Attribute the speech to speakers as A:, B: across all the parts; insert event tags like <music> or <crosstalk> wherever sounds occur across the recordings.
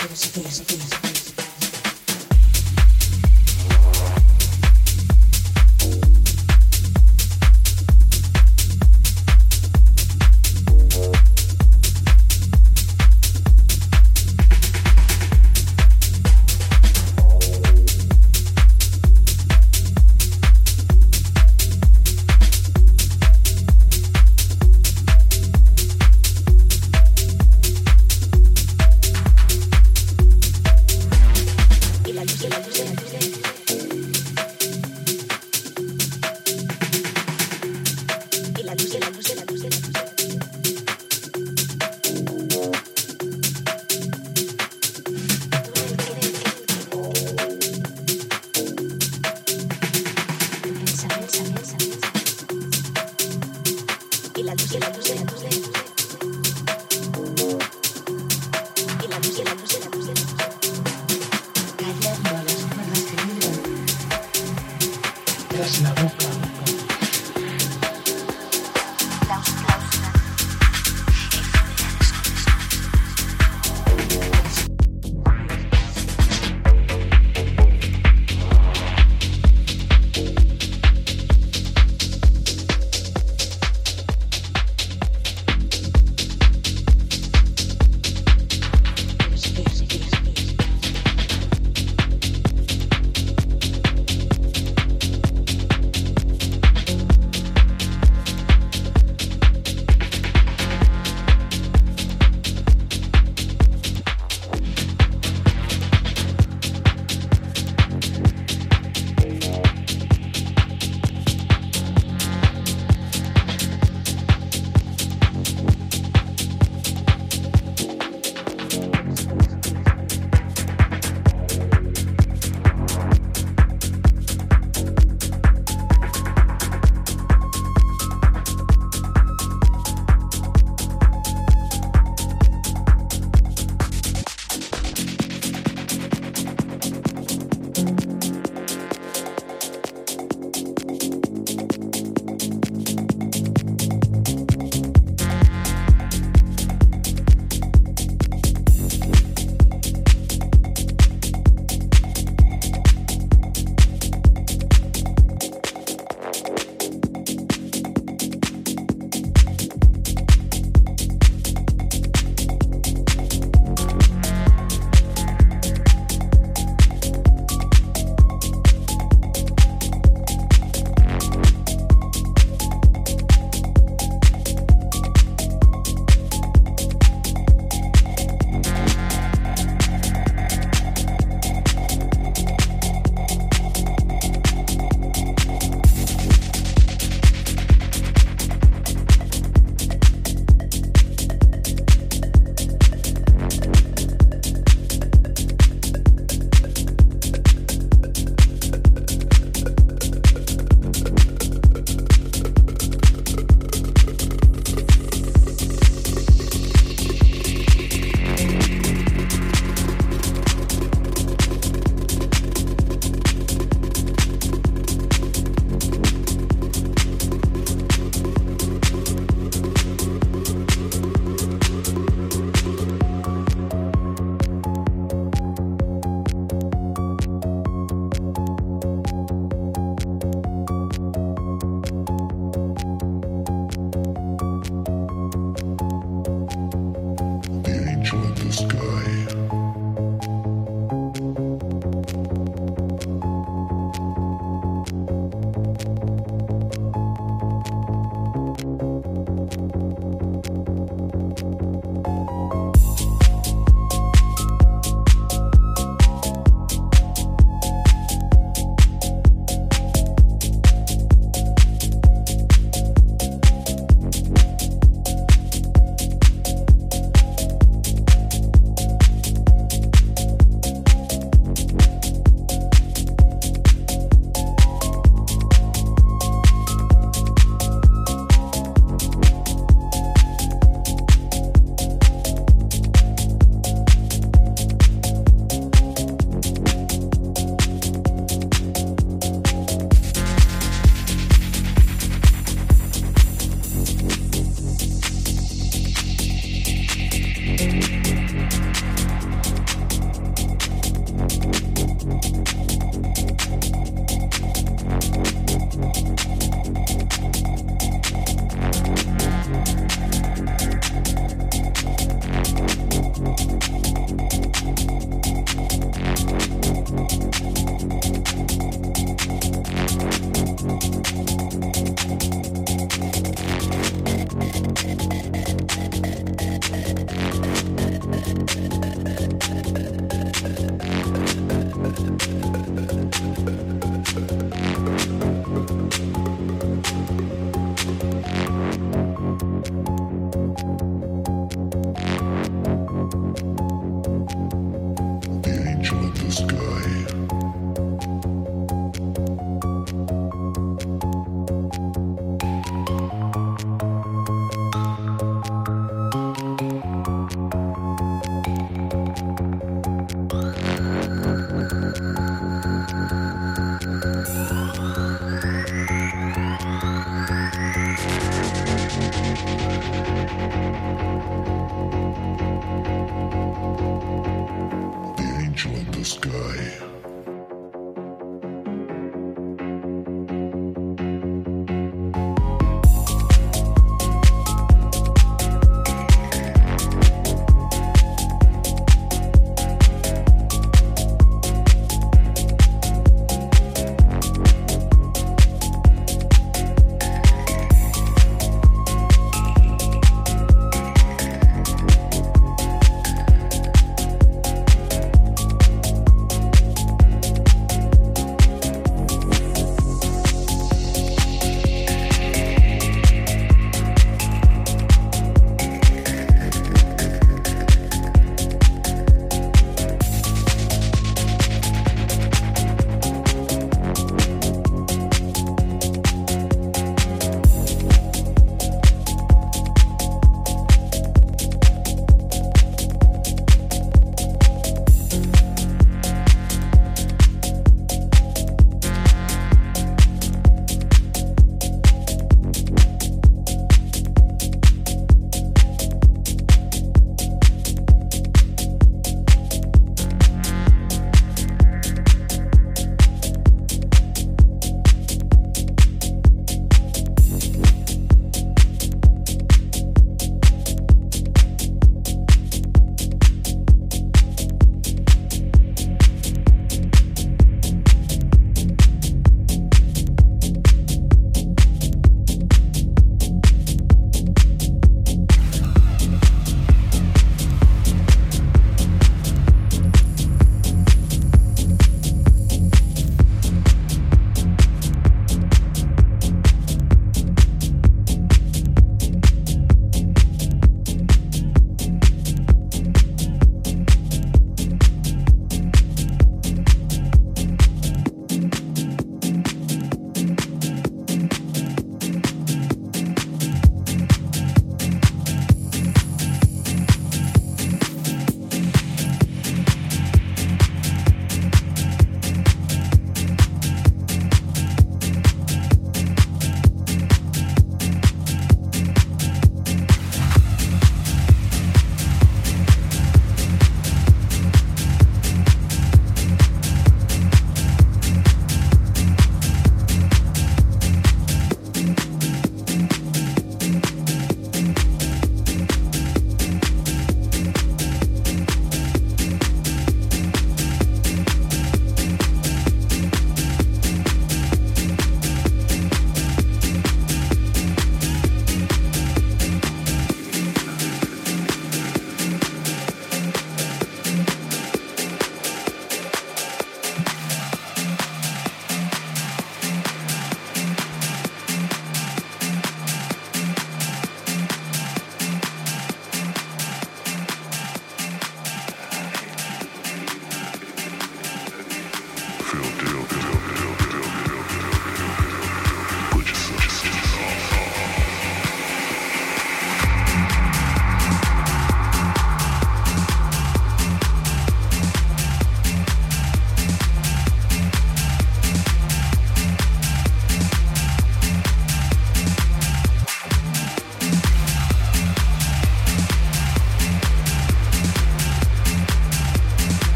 A: Seguimos, seguimos, seguimos.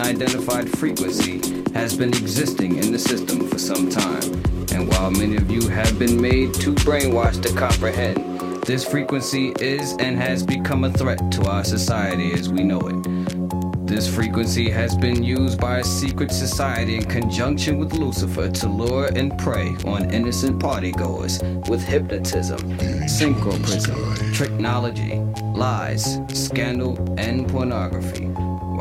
A: Unidentified frequency has been existing in the system for some time. And while many of you have been made too brainwashed to comprehend, this frequency is and has become a threat to our society as we know it. This frequency has been used by a secret society in conjunction with Lucifer to lure and prey on innocent partygoers with hypnotism, synchroprism, technology, lies, scandal, and pornography.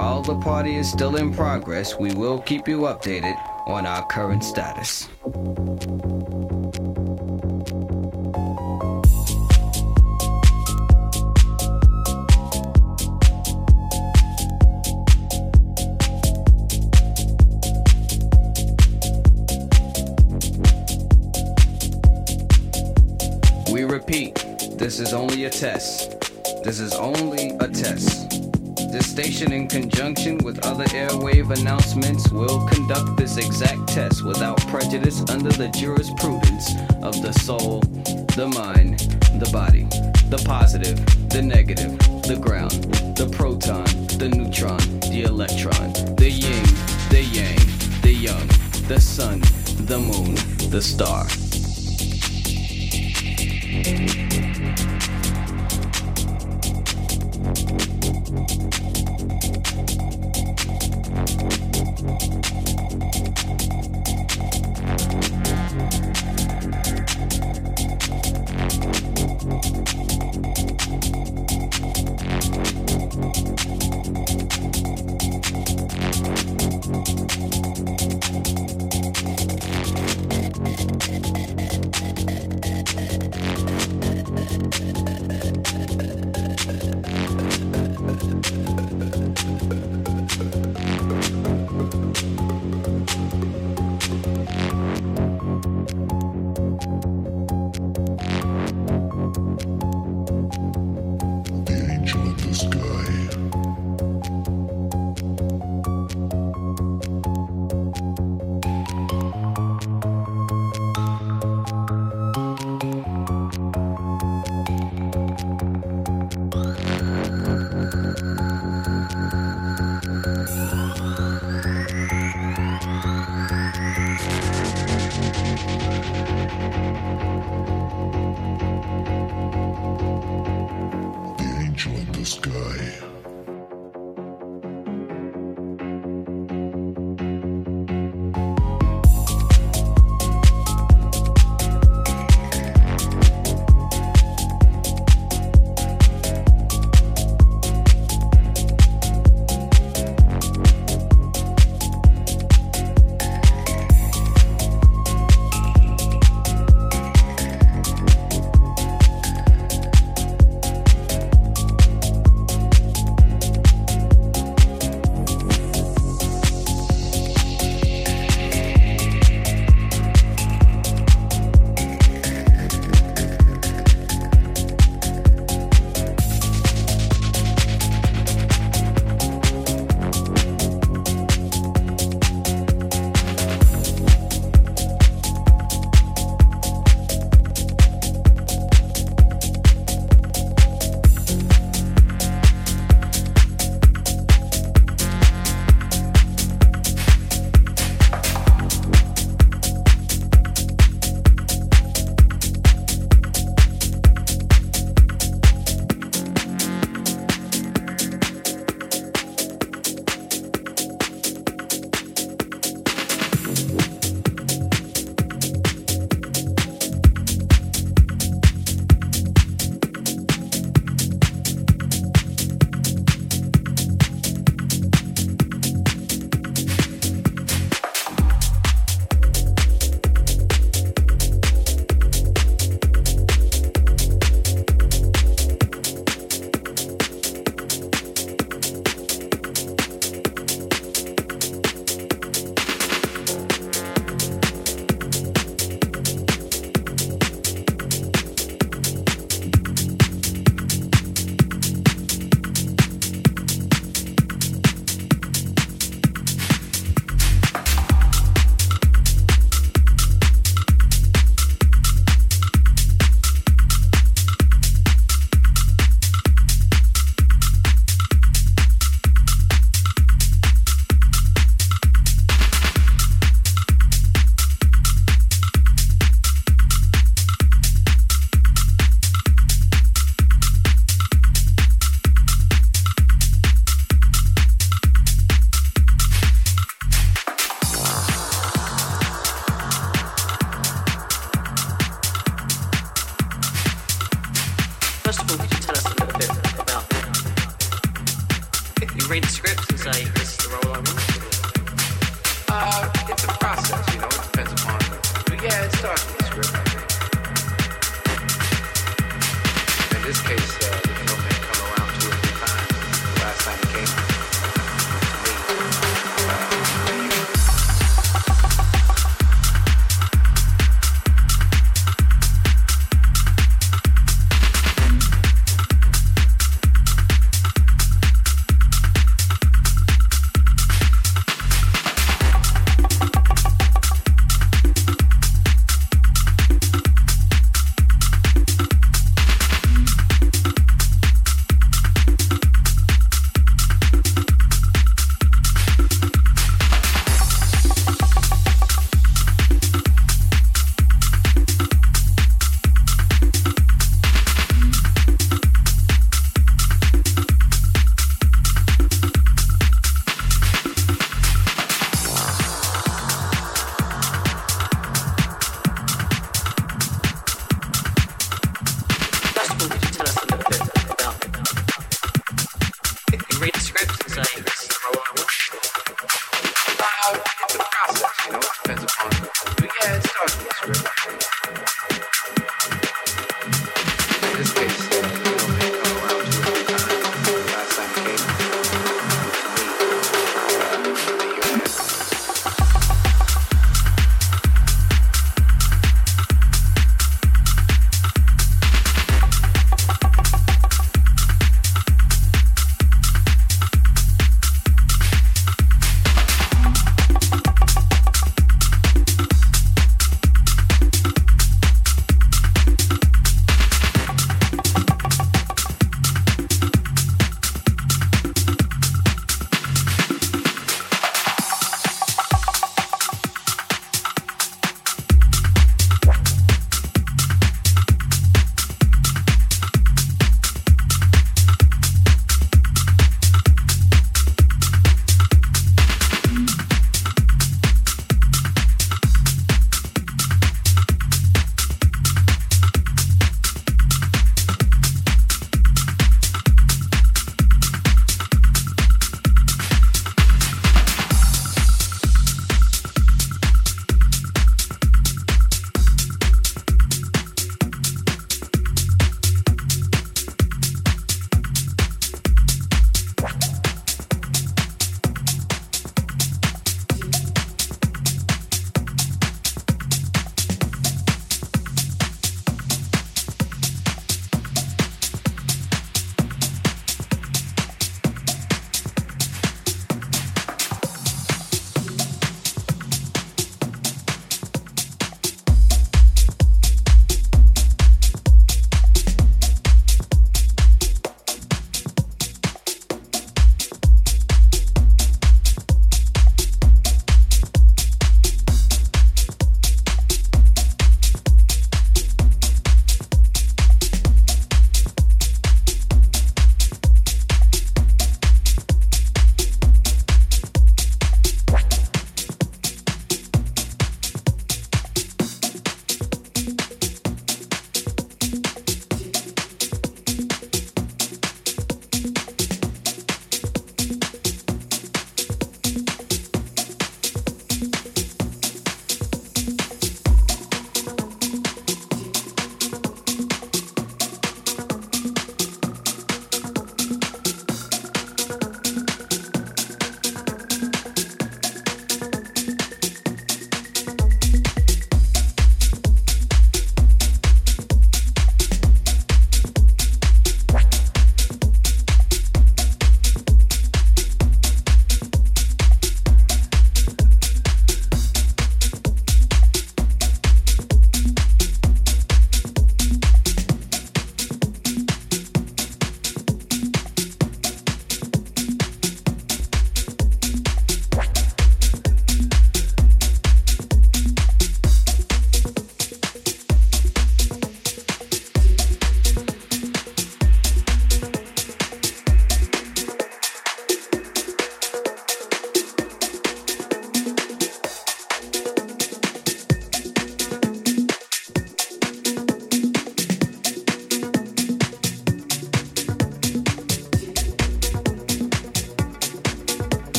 A: While the party is still in progress, we will keep you updated on our current status. Exact test without prejudice under the jurisprudence of the soul, the mind, the body, the positive,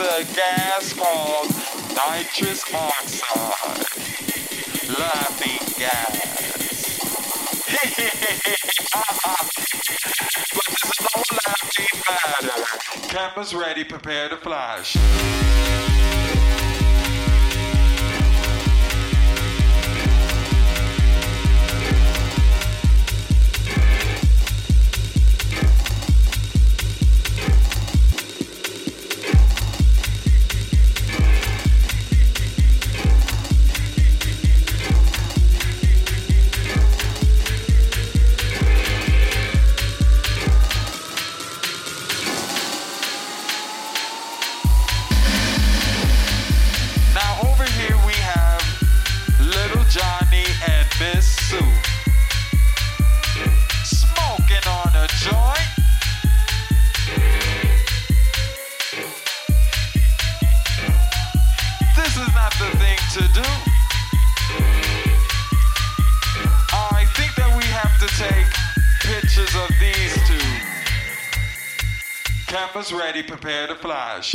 B: a gas called nitrous oxide. Laughing gas. <laughs> but this is no laughing matter. Cameras ready, prepare to flash. Ready, prepare to flash.